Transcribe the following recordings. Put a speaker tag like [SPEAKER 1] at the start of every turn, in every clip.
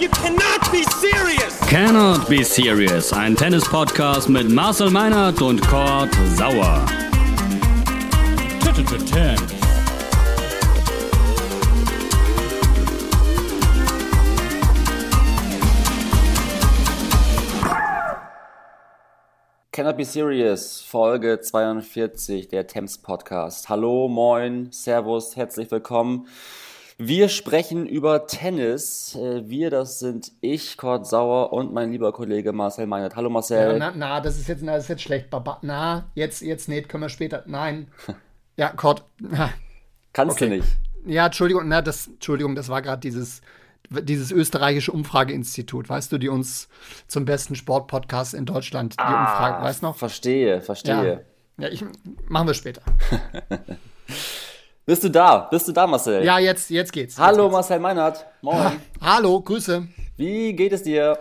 [SPEAKER 1] You cannot be serious!
[SPEAKER 2] Cannot Be Serious, ein Tennis-Podcast mit Marcel Meinert und Kurt Sauer.
[SPEAKER 3] Cannot Be Serious, Folge 42, der Thames Podcast. Hallo, moin, servus, herzlich willkommen. Wir sprechen über Tennis. Äh, Wir, das sind ich, Kurt Sauer und mein lieber Kollege Marcel Meinert. Hallo Marcel.
[SPEAKER 4] Ja, na, na, das ist jetzt, na, das ist jetzt schlecht, Baba. Na, jetzt, jetzt nicht, können wir später. Nein. Ja, Kurt. na,
[SPEAKER 3] Kannst
[SPEAKER 4] okay.
[SPEAKER 3] du nicht.
[SPEAKER 4] Ja, Entschuldigung, na, das, Entschuldigung, das war gerade dieses, dieses österreichische Umfrageinstitut, weißt du, die uns zum besten Sportpodcast in Deutschland die Umfrage, weißt du noch?
[SPEAKER 3] Verstehe,
[SPEAKER 4] Ja.
[SPEAKER 3] verstehe.
[SPEAKER 4] Ja, ich, machen wir später.
[SPEAKER 3] Bist du da? Bist du da, Marcel?
[SPEAKER 4] Ja, jetzt, jetzt geht's. Jetzt
[SPEAKER 3] Hallo
[SPEAKER 4] geht's.
[SPEAKER 3] Marcel Meinert. Moin.
[SPEAKER 4] Hallo, Grüße.
[SPEAKER 3] Wie geht es dir?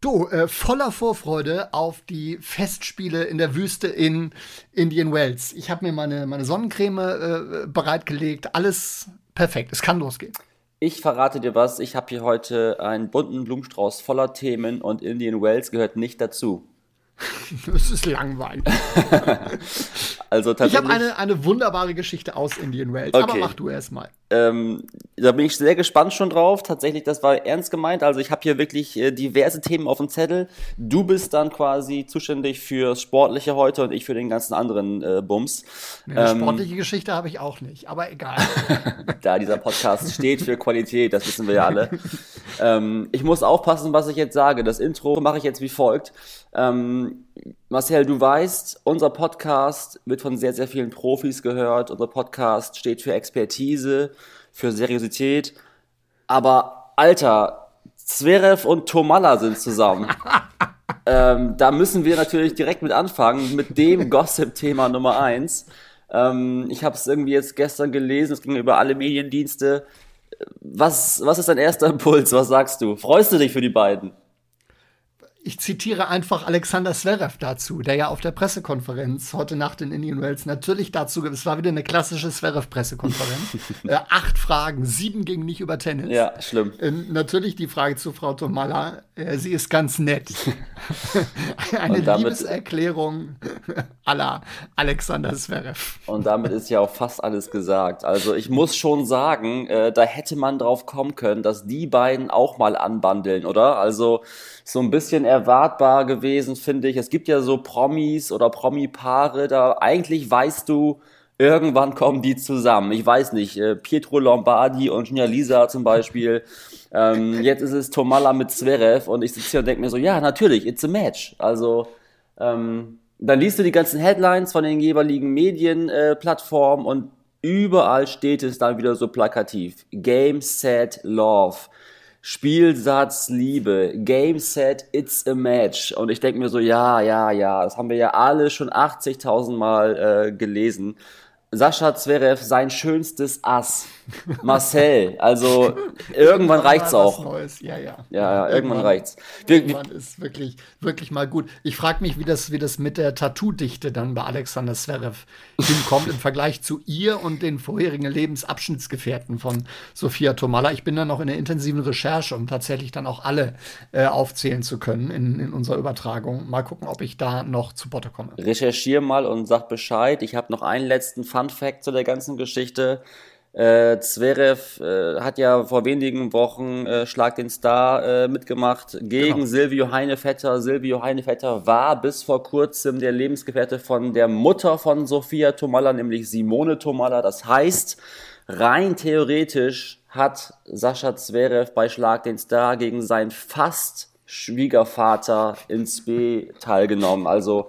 [SPEAKER 4] Du, äh, voller Vorfreude auf die Festspiele in der Wüste in Indian Wells. Ich habe mir meine, meine Sonnencreme äh, bereitgelegt. Alles perfekt. Es kann losgehen.
[SPEAKER 3] Ich verrate dir was. Ich habe hier heute einen bunten Blumenstrauß voller Themen und Indian Wells gehört nicht dazu.
[SPEAKER 4] Es ist langweilig.
[SPEAKER 3] Also
[SPEAKER 4] Ich
[SPEAKER 3] tatsächlich.
[SPEAKER 4] habe eine, eine wunderbare Geschichte aus Indian Wells. Aber
[SPEAKER 3] Okay.
[SPEAKER 4] mach du erst mal.
[SPEAKER 3] Ähm, da bin ich sehr gespannt schon drauf. Tatsächlich, das war ernst gemeint. Also ich habe hier wirklich äh, diverse Themen auf dem Zettel. Du bist dann quasi zuständig fürs Sportliche heute und ich für den ganzen anderen äh, Bums.
[SPEAKER 4] Eine
[SPEAKER 3] Ähm,
[SPEAKER 4] sportliche Geschichte habe ich auch nicht. Aber egal.
[SPEAKER 3] da dieser Podcast steht für Qualität, das wissen wir ja alle. ähm, ich muss aufpassen, was ich jetzt sage. Das Intro mache ich jetzt wie folgt. Ähm, Marcel, du weißt, unser Podcast wird von sehr, sehr vielen Profis gehört. Unser Podcast steht für Expertise, für Seriosität. Aber Alter, Zverev und Tomalla sind zusammen. ähm, da müssen wir natürlich direkt mit anfangen, mit dem Gossip-Thema Nummer eins. Ähm, ich habe es irgendwie jetzt gestern gelesen, es ging über alle Mediendienste. Was, was ist dein erster Impuls? Was sagst du? Freust du dich für die beiden?
[SPEAKER 4] Ich zitiere einfach Alexander Zverev dazu, der ja auf der Pressekonferenz heute Nacht in Indian Wells natürlich dazu, es war wieder eine klassische Zverev-Pressekonferenz. äh, acht Fragen, sieben gingen nicht über Tennis.
[SPEAKER 3] Ja, schlimm.
[SPEAKER 4] Ähm, natürlich die Frage zu Frau Tomalla. Äh, sie ist ganz nett. Eine Liebeserklärung aller Alexander Zverev.
[SPEAKER 3] Und damit ist ja auch fast alles gesagt. Also ich muss schon sagen, äh, da hätte man drauf kommen können, dass die beiden auch mal anbandeln, oder? Also so ein bisschen erwartbar gewesen, finde ich. Es gibt ja so Promis oder Promi-Paare, da eigentlich weißt du, irgendwann kommen die zusammen. Ich weiß nicht, äh, Pietro Lombardi und Gina Lisa zum Beispiel. Ähm, jetzt ist es Tomalla mit Zverev und ich sitze hier und denke mir so, ja, natürlich, it's a match. Also ähm, dann liest du die ganzen Headlines von den jeweiligen Medienplattformen äh, und überall steht es dann wieder so plakativ. Game, Set, Love. Spielsatz, Liebe. Game, Set, It's a Match. Und ich denke mir so, ja, ja, ja, das haben wir ja alle schon 80.000 Mal äh, gelesen. Sascha Zverev, sein schönstes Ass. Marcel, also irgendwann reicht's
[SPEAKER 4] Mal was
[SPEAKER 3] auch.
[SPEAKER 4] Neues. Ja, ja.
[SPEAKER 3] Ja, ja, irgendwann reicht's. Wir, wir,
[SPEAKER 4] Irgendwann ist wirklich, wirklich mal gut. Ich frage mich, wie das, wie das mit der Tattoo-Dichte dann bei Alexander Zverev hinkommt im Vergleich zu ihr und den vorherigen Lebensabschnittsgefährten von Sophia Tomalla. Ich bin dann noch in der intensiven Recherche, um tatsächlich dann auch alle äh, aufzählen zu können in, in unserer Übertragung. Mal gucken, ob ich da noch zu Potte komme.
[SPEAKER 3] recherchier mal und sag Bescheid. Ich habe noch einen letzten Fun Fact zu der ganzen Geschichte. Äh, Zverev äh, hat ja vor wenigen Wochen äh, Schlag den Star äh, mitgemacht gegen
[SPEAKER 4] Genau.
[SPEAKER 3] Silvio Heinevetter. Silvio Heinevetter war bis vor kurzem der Lebensgefährte von der Mutter von Sofia Tomalla, nämlich Simone Tomalla. Das heißt, rein theoretisch hat Sascha Zverev bei Schlag den Star gegen seinen fast Schwiegervater ins B teilgenommen. Also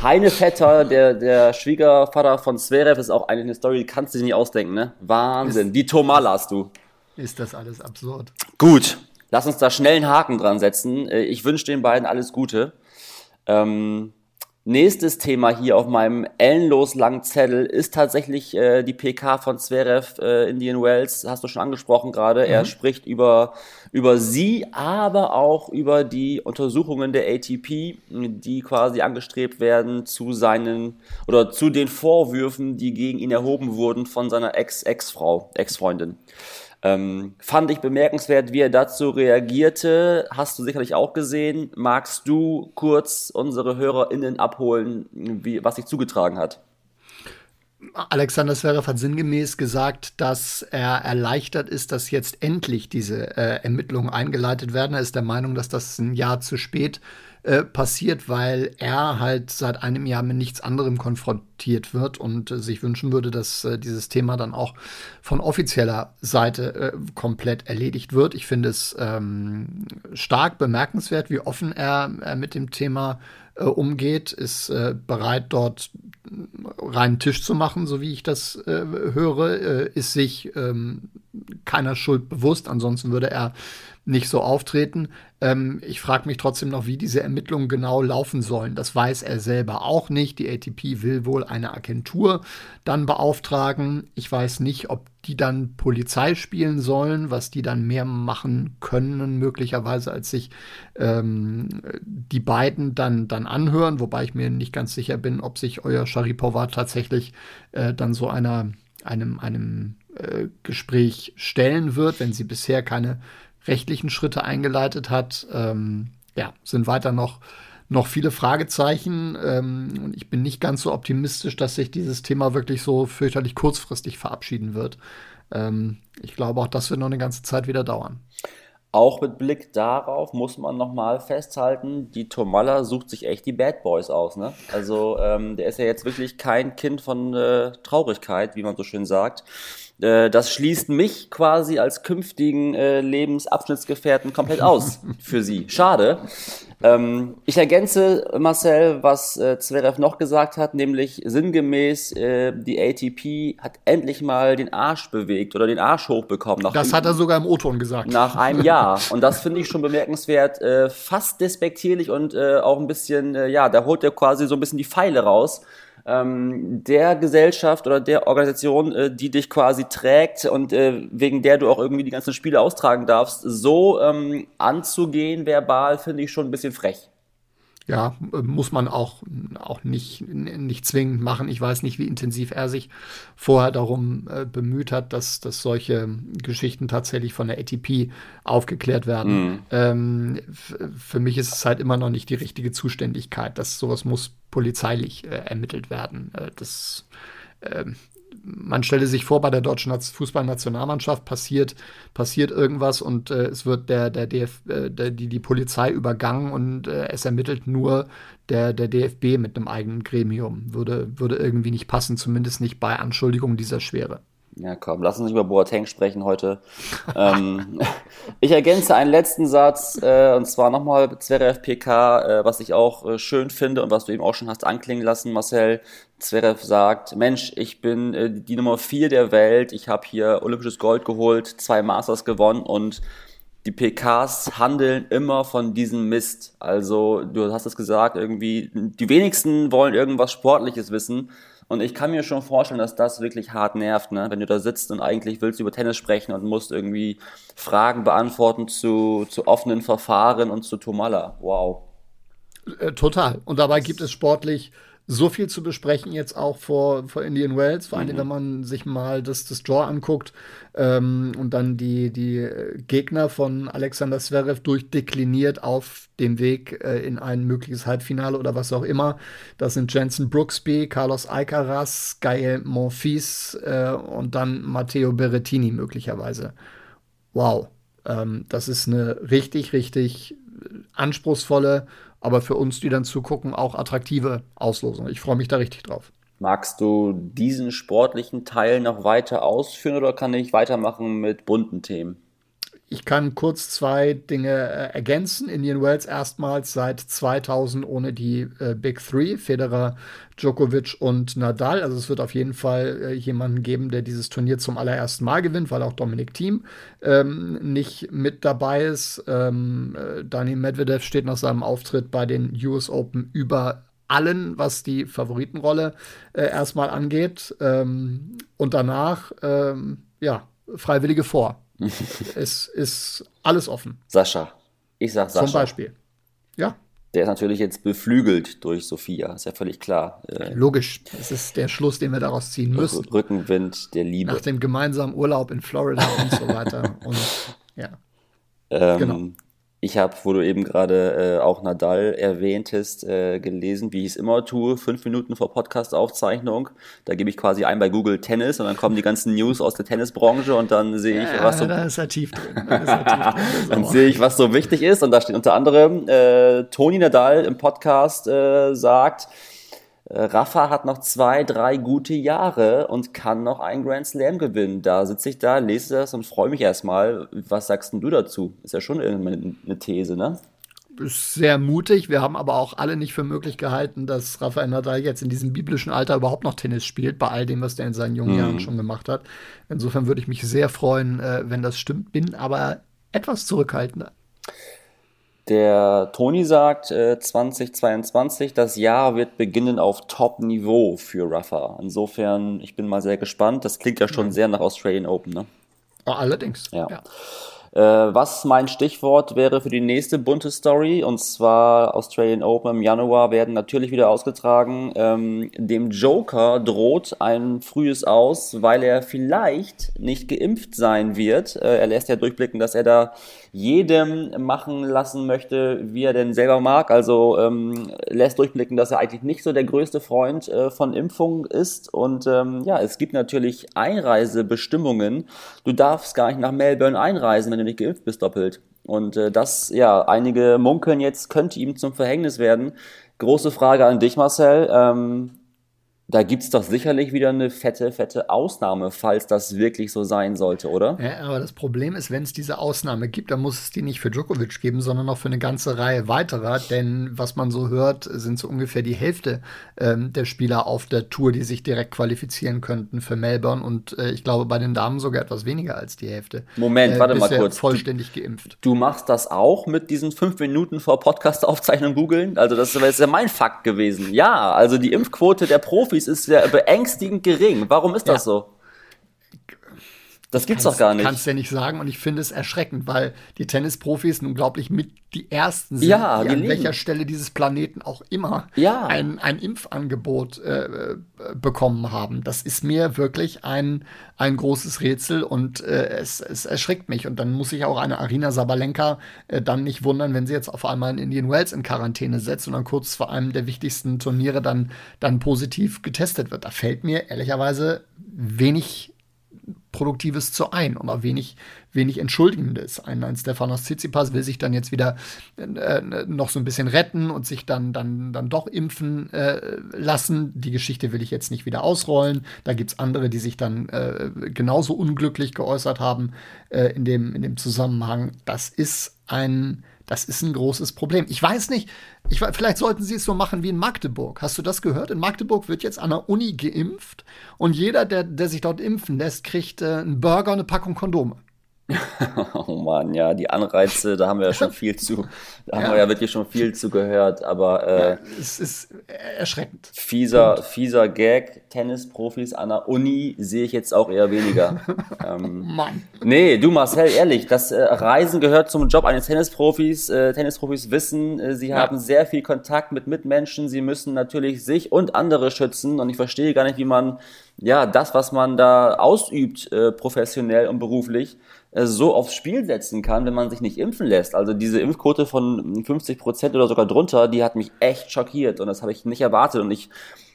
[SPEAKER 3] Heine Vetter, der, der Schwiegervater von Zverev, ist auch eine Story, die kannst du dir nicht ausdenken, ne? Wahnsinn. Die Tomalas, du.
[SPEAKER 4] Ist das alles absurd?
[SPEAKER 3] Gut, lass uns da schnell einen Haken dran setzen. Äh, Ich wünsche den beiden alles Gute. Ähm, nächstes Thema hier auf meinem ellenlos langen Zettel ist tatsächlich äh, die PK von Zverev äh, Indian Wells. Hast du schon angesprochen gerade. Er spricht über, über sie, aber auch über die Untersuchungen der ATP, die quasi angestrebt werden zu seinen oder zu den Vorwürfen, die gegen ihn erhoben wurden von seiner Ex-Ex-Frau, Ex-Freundin. Ähm, fand ich bemerkenswert, wie er dazu reagierte. Hast du sicherlich auch gesehen. Magst du kurz unsere HörerInnen abholen, wie, was sich zugetragen hat?
[SPEAKER 4] Alexander Zverev hat sinngemäß gesagt, dass er erleichtert ist, dass jetzt endlich diese äh, Ermittlungen eingeleitet werden. Er ist der Meinung, dass das ein Jahr zu spät äh, passiert, weil er halt seit einem Jahr mit nichts anderem konfrontiert wird und äh, sich wünschen würde, dass äh, dieses Thema dann auch von offizieller Seite äh, komplett erledigt wird. Ich finde es ähm, stark bemerkenswert, wie offen er, er mit dem Thema äh, umgeht, ist äh, bereit, dort reinen Tisch zu machen, so wie ich das äh, höre, äh, ist sich ähm, keiner Schuld bewusst, ansonsten würde er nicht so auftreten. Ähm, ich frage mich trotzdem noch, wie diese Ermittlungen genau laufen sollen. Das weiß er selber auch nicht. Die ATP will wohl eine Agentur dann beauftragen. Ich weiß nicht, ob die dann Polizei spielen sollen, was die dann mehr machen können, möglicherweise, als sich ähm, die beiden dann, dann anhören, wobei ich mir nicht ganz sicher bin, ob sich euer Sharipova tatsächlich äh, dann so einer, einem, einem äh, Gespräch stellen wird, wenn sie bisher keine rechtlichen Schritte eingeleitet hat. Ähm, ja, sind weiter noch, noch viele Fragezeichen. Ähm, und ich bin nicht ganz so optimistisch, dass sich dieses Thema wirklich so fürchterlich kurzfristig verabschieden wird. Ähm, ich glaube, auch das wird noch eine ganze Zeit wieder dauern.
[SPEAKER 3] Auch mit Blick darauf muss man nochmal festhalten, die Tomalla sucht sich echt die Bad Boys aus. Ne? Also ähm, der ist ja jetzt wirklich kein Kind von äh, Traurigkeit, wie man so schön sagt. Äh, das schließt mich quasi als künftigen äh, Lebensabschnittsgefährten komplett aus für sie. Schade. Ähm, ich ergänze, Marcel, was äh, Zverev noch gesagt hat, nämlich sinngemäß, äh, die ATP hat endlich mal den Arsch bewegt oder den Arsch hochbekommen.
[SPEAKER 4] das hat er sogar im O-Ton gesagt.
[SPEAKER 3] Nach einem Jahr. Und das finde ich schon bemerkenswert, äh, fast despektierlich und äh, auch ein bisschen, äh, ja, da holt er quasi so ein bisschen die Pfeile raus ähm, der Gesellschaft oder der Organisation, äh, die dich quasi trägt und äh, wegen der du auch irgendwie die ganzen Spiele austragen darfst, so ähm, anzugehen verbal, finde ich schon ein bisschen frech
[SPEAKER 4] ja, muss man auch, auch nicht, nicht zwingend machen. Ich weiß nicht, wie intensiv er sich vorher darum äh, bemüht hat, dass, dass solche Geschichten tatsächlich von der ATP aufgeklärt werden. Mhm. Ähm, für mich ist es halt immer noch nicht die richtige Zuständigkeit. dass sowas muss polizeilich äh, ermittelt werden. Äh, das ähm, man stelle sich vor, bei der deutschen Fußballnationalmannschaft passiert, passiert irgendwas und äh, es wird der, der DF, äh, der, die, die Polizei übergangen und äh, es ermittelt nur der, der DFB mit einem eigenen Gremium. Würde, würde irgendwie nicht passen, zumindest nicht bei Anschuldigungen dieser Schwere.
[SPEAKER 3] Ja, komm, lass uns nicht über Boateng sprechen heute. ähm, ich ergänze einen letzten Satz, äh, und zwar nochmal Zverev PK, äh, was ich auch äh, schön finde und was du eben auch schon hast anklingen lassen, Marcel. Zverev sagt, Mensch, ich bin äh, die Nummer vier der Welt, ich habe hier olympisches Gold geholt, zwei Masters gewonnen und die PKs handeln immer von diesem Mist. Also, du hast es gesagt, irgendwie, die wenigsten wollen irgendwas Sportliches wissen und ich kann mir schon vorstellen, dass das wirklich hart nervt, ne? wenn du da sitzt und eigentlich willst über Tennis sprechen und musst irgendwie Fragen beantworten zu, zu offenen Verfahren und zu Tomalla. Wow.
[SPEAKER 4] Äh, total. Und dabei gibt es sportlich so viel zu besprechen jetzt auch vor, vor Indian Wells, vor allem mhm. wenn man sich mal das, das Draw anguckt ähm, und dann die, die Gegner von Alexander Zverev durchdekliniert auf dem Weg äh, in ein mögliches Halbfinale oder was auch immer. Das sind Jensen Brooksby, Carlos Alcaraz, Gael Monfils äh, und dann Matteo Berrettini möglicherweise. Wow, ähm, das ist eine richtig, richtig anspruchsvolle aber für uns, die dann zugucken, auch attraktive Auslosung. Ich freue mich da richtig drauf.
[SPEAKER 3] Magst du diesen sportlichen Teil noch weiter ausführen oder kann ich weitermachen mit bunten Themen?
[SPEAKER 4] Ich kann kurz zwei Dinge äh, ergänzen. Indian Wells erstmals seit 2000 ohne die äh, Big Three, Federer, Djokovic und Nadal. Also es wird auf jeden Fall äh, jemanden geben, der dieses Turnier zum allerersten Mal gewinnt, weil auch Dominik Thiem ähm, nicht mit dabei ist. Ähm, äh, Daniel Medvedev steht nach seinem Auftritt bei den US Open über allen, was die Favoritenrolle äh, erstmal angeht. Ähm, und danach, ähm, ja, Freiwillige vor. es ist alles offen.
[SPEAKER 3] Sascha. Ich sag Sascha.
[SPEAKER 4] Zum Beispiel. Ja,
[SPEAKER 3] Der ist natürlich jetzt beflügelt durch Sophia, ist ja völlig klar.
[SPEAKER 4] Äh, Logisch, das ist der Schluss, den wir daraus ziehen müssen.
[SPEAKER 3] Rückenwind der Liebe.
[SPEAKER 4] Nach dem gemeinsamen Urlaub in Florida und so weiter. Und ja.
[SPEAKER 3] Ähm, genau. Ich habe, wo du eben gerade äh, auch Nadal erwähntest, äh, gelesen, wie ich es immer tue, fünf Minuten vor Podcast-Aufzeichnung. Da gebe ich quasi ein bei Google Tennis und dann kommen die ganzen News aus der Tennisbranche und dann sehe ich,
[SPEAKER 4] ja,
[SPEAKER 3] was so.
[SPEAKER 4] Da ist er tief drin. Da ist er tief
[SPEAKER 3] drin. dann sehe ich, was so wichtig ist. Und da steht unter anderem, äh, Toni Nadal im Podcast äh, sagt, Rafa hat noch zwei, drei gute Jahre und kann noch einen Grand Slam gewinnen. Da sitze ich da, lese das und freue mich erstmal. Was sagst denn du dazu? Ist ja schon eine These, ne?
[SPEAKER 4] Ist sehr mutig. Wir haben aber auch alle nicht für möglich gehalten, dass Rafael Nadal jetzt in diesem biblischen Alter überhaupt noch Tennis spielt, bei all dem, was der in seinen jungen mhm. Jahren schon gemacht hat. Insofern würde ich mich sehr freuen, äh, wenn das stimmt, bin aber etwas zurückhaltender.
[SPEAKER 3] Der Toni sagt, äh, 2022, das Jahr wird beginnen auf Top-Niveau für Rafa. Insofern, ich bin mal sehr gespannt. Das klingt ja schon ja. sehr nach Australian Open, ne?
[SPEAKER 4] Allerdings.
[SPEAKER 3] Ja. ja. Äh, was mein Stichwort wäre für die nächste bunte Story, und zwar Australian Open im Januar werden natürlich wieder ausgetragen. Ähm, dem Joker droht ein frühes Aus, weil er vielleicht nicht geimpft sein wird. Äh, er lässt ja durchblicken, dass er da jedem machen lassen möchte, wie er denn selber mag. Also ähm, lässt durchblicken, dass er eigentlich nicht so der größte Freund äh, von Impfungen ist. Und ähm, ja, es gibt natürlich Einreisebestimmungen. Du darfst gar nicht nach Melbourne einreisen, wenn du nicht geimpft bist, doppelt. Und äh, das, ja, einige munkeln jetzt, könnte ihm zum Verhängnis werden. Große Frage an dich, Marcel. Ähm, da gibt es doch sicherlich wieder eine fette, fette Ausnahme, falls das wirklich so sein sollte, oder?
[SPEAKER 4] Ja, aber das Problem ist, wenn es diese Ausnahme gibt, dann muss es die nicht für Djokovic geben, sondern auch für eine ganze Reihe weiterer. Denn was man so hört, sind so ungefähr die Hälfte ähm, der Spieler auf der Tour, die sich direkt qualifizieren könnten für Melbourne. Und äh, ich glaube, bei den Damen sogar etwas weniger als die Hälfte.
[SPEAKER 3] Moment, äh, warte mal kurz.
[SPEAKER 4] Vollständig geimpft.
[SPEAKER 3] Du machst das auch mit diesen fünf Minuten vor Podcast-Aufzeichnung googeln? Also, das ist ja mein Fakt gewesen. Ja, also die Impfquote der Profis ist ja beängstigend gering. Warum ist das ja. so? Das gibt's kannst, doch gar nicht.
[SPEAKER 4] Kannst ja nicht sagen und ich finde es erschreckend, weil die Tennisprofis nun unglaublich mit die ersten sind,
[SPEAKER 3] ja,
[SPEAKER 4] die an welcher Stelle dieses Planeten auch immer
[SPEAKER 3] ja.
[SPEAKER 4] ein, ein Impfangebot äh, bekommen haben. Das ist mir wirklich ein, ein großes Rätsel und äh, es, es erschreckt mich. Und dann muss sich auch eine Arina Sabalenka äh, dann nicht wundern, wenn sie jetzt auf einmal in Indian Wells in Quarantäne setzt und dann kurz vor einem der wichtigsten Turniere dann, dann positiv getestet wird. Da fällt mir ehrlicherweise wenig Produktives zu ein und auch wenig, wenig Entschuldigendes. Ein, ein Stefanos Tsitsipas will sich dann jetzt wieder äh, noch so ein bisschen retten und sich dann, dann, dann doch impfen äh, lassen. Die Geschichte will ich jetzt nicht wieder ausrollen. Da gibt es andere, die sich dann äh, genauso unglücklich geäußert haben äh, in, dem, in dem Zusammenhang. Das ist ein das ist ein großes Problem. Ich weiß nicht, ich, vielleicht sollten sie es so machen wie in Magdeburg. Hast du das gehört? In Magdeburg wird jetzt an der Uni geimpft und jeder, der, der sich dort impfen lässt, kriegt äh, einen Burger und eine Packung Kondome.
[SPEAKER 3] oh Mann, ja, die Anreize, da haben wir ja schon viel zu, da haben wir ja wirklich schon viel zu gehört, aber
[SPEAKER 4] äh, ja, es ist erschreckend.
[SPEAKER 3] Fieser, fieser Gag, Tennisprofis an der Uni sehe ich jetzt auch eher weniger.
[SPEAKER 4] ähm, Mann.
[SPEAKER 3] Nee, du Marcel, ehrlich, das äh, Reisen gehört zum Job eines Tennisprofis. Äh, Tennisprofis wissen, äh, sie ja. haben sehr viel Kontakt mit Mitmenschen, sie müssen natürlich sich und andere schützen und ich verstehe gar nicht, wie man ja das, was man da ausübt, äh, professionell und beruflich, äh, so aufs Spiel setzen kann, wenn man sich nicht impfen lässt. Also diese Impfquote von 50 Prozent oder sogar drunter, die hat mich echt schockiert und das habe ich nicht erwartet und ich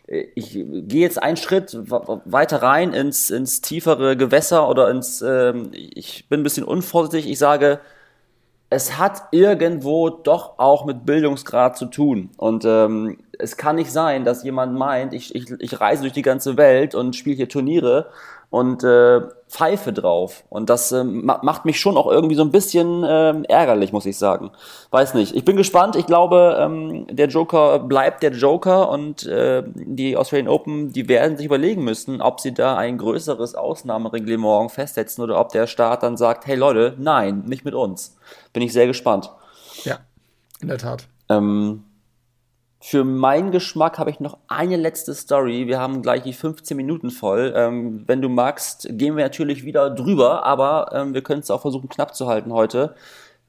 [SPEAKER 3] äh, ich gehe jetzt einen Schritt weiter rein ins, ins tiefere Gewässer oder ins, ähm, ich bin ein bisschen unvorsichtig, ich sage, es hat irgendwo doch auch mit Bildungsgrad zu tun. Und ähm, es kann nicht sein, dass jemand meint, ich, ich, ich reise durch die ganze Welt und spiele hier Turniere und äh, pfeife drauf. Und das äh, macht mich schon auch irgendwie so ein bisschen äh, ärgerlich, muss ich sagen. Weiß nicht. Ich bin gespannt. Ich glaube, ähm, der Joker bleibt der Joker und äh, die Australian Open, die werden sich überlegen müssen, ob sie da ein größeres Ausnahmereglement festsetzen oder ob der Staat dann sagt, hey Leute, nein, nicht mit uns. Bin ich sehr gespannt.
[SPEAKER 4] Ja, in der Tat.
[SPEAKER 3] Ähm, für meinen Geschmack habe ich noch eine letzte Story. Wir haben gleich die 15 Minuten voll. Ähm, wenn du magst, gehen wir natürlich wieder drüber, aber ähm, wir können es auch versuchen knapp zu halten heute.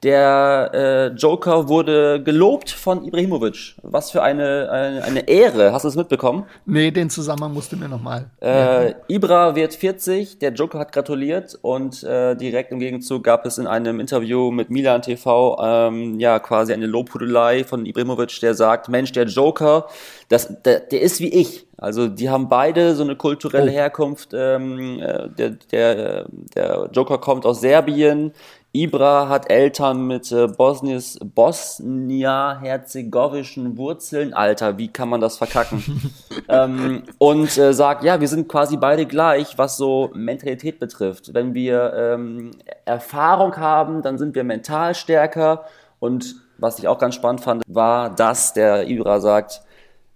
[SPEAKER 3] Der äh, Joker wurde gelobt von Ibrahimovic. Was für eine, eine, eine Ehre. Hast du es mitbekommen?
[SPEAKER 4] Nee, den Zusammenhang musst du mir nochmal.
[SPEAKER 3] Äh, Ibra wird 40, der Joker hat gratuliert und äh, direkt im Gegenzug gab es in einem Interview mit Milan TV ähm, ja quasi eine Lobhudelei von Ibrahimovic, der sagt, Mensch, der Joker, das, der, der ist wie ich. Also die haben beide so eine kulturelle
[SPEAKER 4] Oh.
[SPEAKER 3] Herkunft. Ähm, äh, der, der, der Joker kommt aus Serbien. Ibra hat Eltern mit äh, Bosnies, Bosnia-herzegowischen Wurzeln. Alter, wie kann man das verkacken? ähm, und äh, sagt, ja, wir sind quasi beide gleich, was so Mentalität betrifft. Wenn wir ähm, Erfahrung haben, dann sind wir mental stärker. Und was ich auch ganz spannend fand, war, dass der Ibra sagt,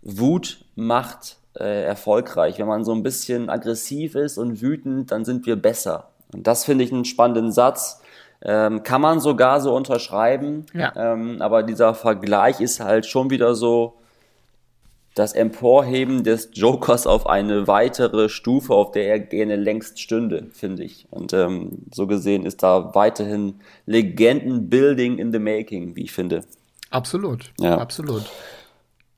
[SPEAKER 3] Wut macht äh, erfolgreich. Wenn man so ein bisschen aggressiv ist und wütend, dann sind wir besser. Und das finde ich einen spannenden Satz. Ähm, kann man sogar so unterschreiben.
[SPEAKER 4] Ja.
[SPEAKER 3] Ähm, aber dieser Vergleich ist halt schon wieder so das Emporheben des Jokers auf eine weitere Stufe, auf der er gerne längst stünde, finde ich. Und ähm, so gesehen ist da weiterhin Legendenbuilding in the making, wie ich finde.
[SPEAKER 4] Absolut.
[SPEAKER 3] Ja.
[SPEAKER 4] Absolut.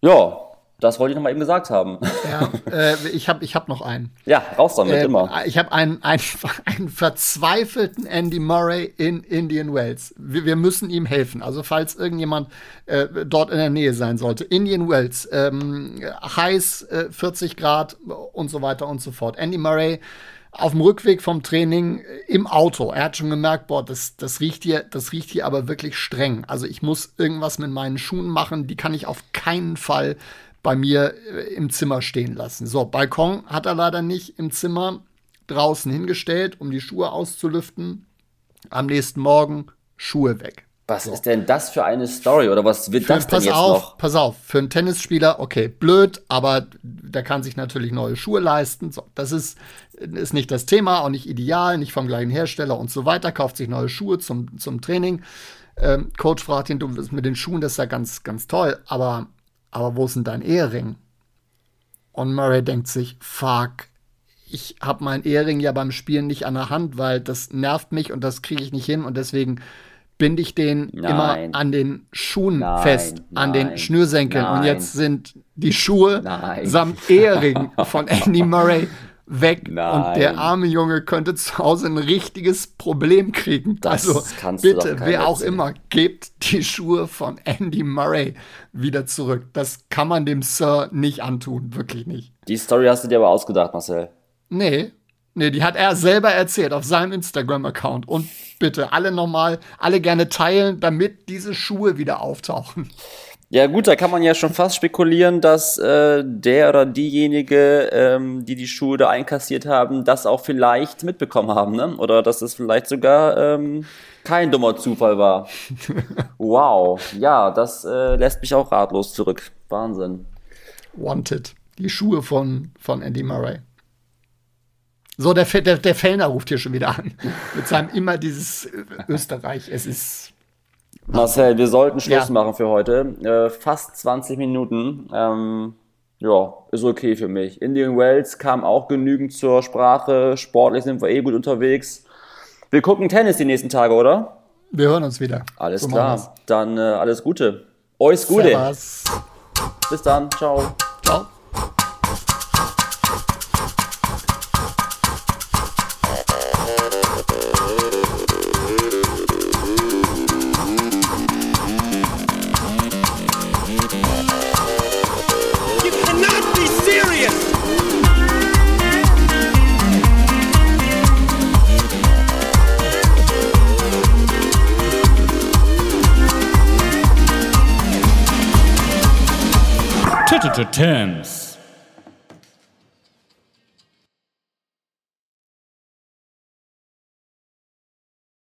[SPEAKER 3] Ja, das wollte ich noch mal eben gesagt haben.
[SPEAKER 4] Ja, äh, ich habe ich hab noch einen.
[SPEAKER 3] Ja, raus damit,
[SPEAKER 4] Ähm,
[SPEAKER 3] immer.
[SPEAKER 4] Ich habe einen, einen, einen verzweifelten Andy Murray in Indian Wells. Wir, wir müssen ihm helfen. Also falls irgendjemand äh, dort in der Nähe sein sollte. Indian Wells, ähm, heiß, äh, 40 Grad und so weiter und so fort. Andy Murray auf dem Rückweg vom Training äh, im Auto. Er hat schon gemerkt, boah, das, das riecht hier, das riecht hier aber wirklich streng. Also ich muss irgendwas mit meinen Schuhen machen. Die kann ich auf keinen Fall bei mir äh, im Zimmer stehen lassen. So, Balkon hat er leider nicht im Zimmer draußen hingestellt, um die Schuhe auszulüften. Am nächsten Morgen Schuhe weg.
[SPEAKER 3] Was ist denn das für eine Story oder was wird
[SPEAKER 4] Für,
[SPEAKER 3] das denn
[SPEAKER 4] pass
[SPEAKER 3] jetzt
[SPEAKER 4] auf,
[SPEAKER 3] noch?
[SPEAKER 4] pass auf, für einen Tennisspieler, okay, blöd, aber der kann sich natürlich neue Schuhe leisten. So, das ist, ist nicht das Thema, auch nicht ideal, nicht vom gleichen Hersteller und so weiter, kauft sich neue Schuhe zum, zum Training. Ähm, Coach fragt ihn, du das mit den Schuhen, das ist ja ganz, ganz toll, aber, aber wo ist denn dein Ehering? Und Murray denkt sich, fuck, ich habe meinen Ehering ja beim Spielen nicht an der Hand, weil das nervt mich und das kriege ich nicht hin und deswegen binde ich den
[SPEAKER 3] Nein.
[SPEAKER 4] immer an den Schuhen
[SPEAKER 3] Nein,
[SPEAKER 4] fest, an den
[SPEAKER 3] nein,
[SPEAKER 4] Schnürsenkeln. Und
[SPEAKER 3] nein.
[SPEAKER 4] jetzt sind die Schuhe
[SPEAKER 3] Nein.
[SPEAKER 4] samt Ehering von Andy Murray weg.
[SPEAKER 3] Nein.
[SPEAKER 4] Und der arme Junge könnte zu Hause ein richtiges Problem kriegen.
[SPEAKER 3] Das
[SPEAKER 4] also bitte, wer auch
[SPEAKER 3] erzählen.
[SPEAKER 4] immer, gebt die Schuhe von Andy Murray wieder zurück. Das kann man dem Sir nicht antun, wirklich nicht.
[SPEAKER 3] Die Story hast du dir aber ausgedacht, Marcel.
[SPEAKER 4] Nee, nee, die hat er selber erzählt auf seinem Instagram-Account. Und bitte alle nochmal, alle gerne teilen, damit diese Schuhe wieder auftauchen.
[SPEAKER 3] Ja gut, da kann man ja schon fast spekulieren, dass äh, der oder diejenige, ähm, die die Schuhe da einkassiert haben, das auch vielleicht mitbekommen haben, ne? Oder dass es vielleicht sogar ähm, kein dummer Zufall war. wow, ja, das äh, lässt mich auch ratlos zurück. Wahnsinn.
[SPEAKER 4] Wanted. Die Schuhe von, von Andy Murray. So, der, der, der Fellner ruft hier schon wieder an. Mit seinem immer dieses äh, Österreich. Es ist.
[SPEAKER 3] Marcel, wir sollten Schluss
[SPEAKER 4] Ja.
[SPEAKER 3] machen für heute. Äh, fast 20 Minuten. Ähm, ja, ist okay für mich. Indian Wells kam auch genügend zur Sprache. Sportlich sind wir eh gut unterwegs. Wir gucken Tennis die nächsten Tage, oder?
[SPEAKER 4] Wir hören uns wieder.
[SPEAKER 3] Alles
[SPEAKER 4] So
[SPEAKER 3] klar. Dann äh, alles Gute. Euch. Gute.
[SPEAKER 4] Servus.
[SPEAKER 3] Bis dann. Ciao.
[SPEAKER 2] Tennis.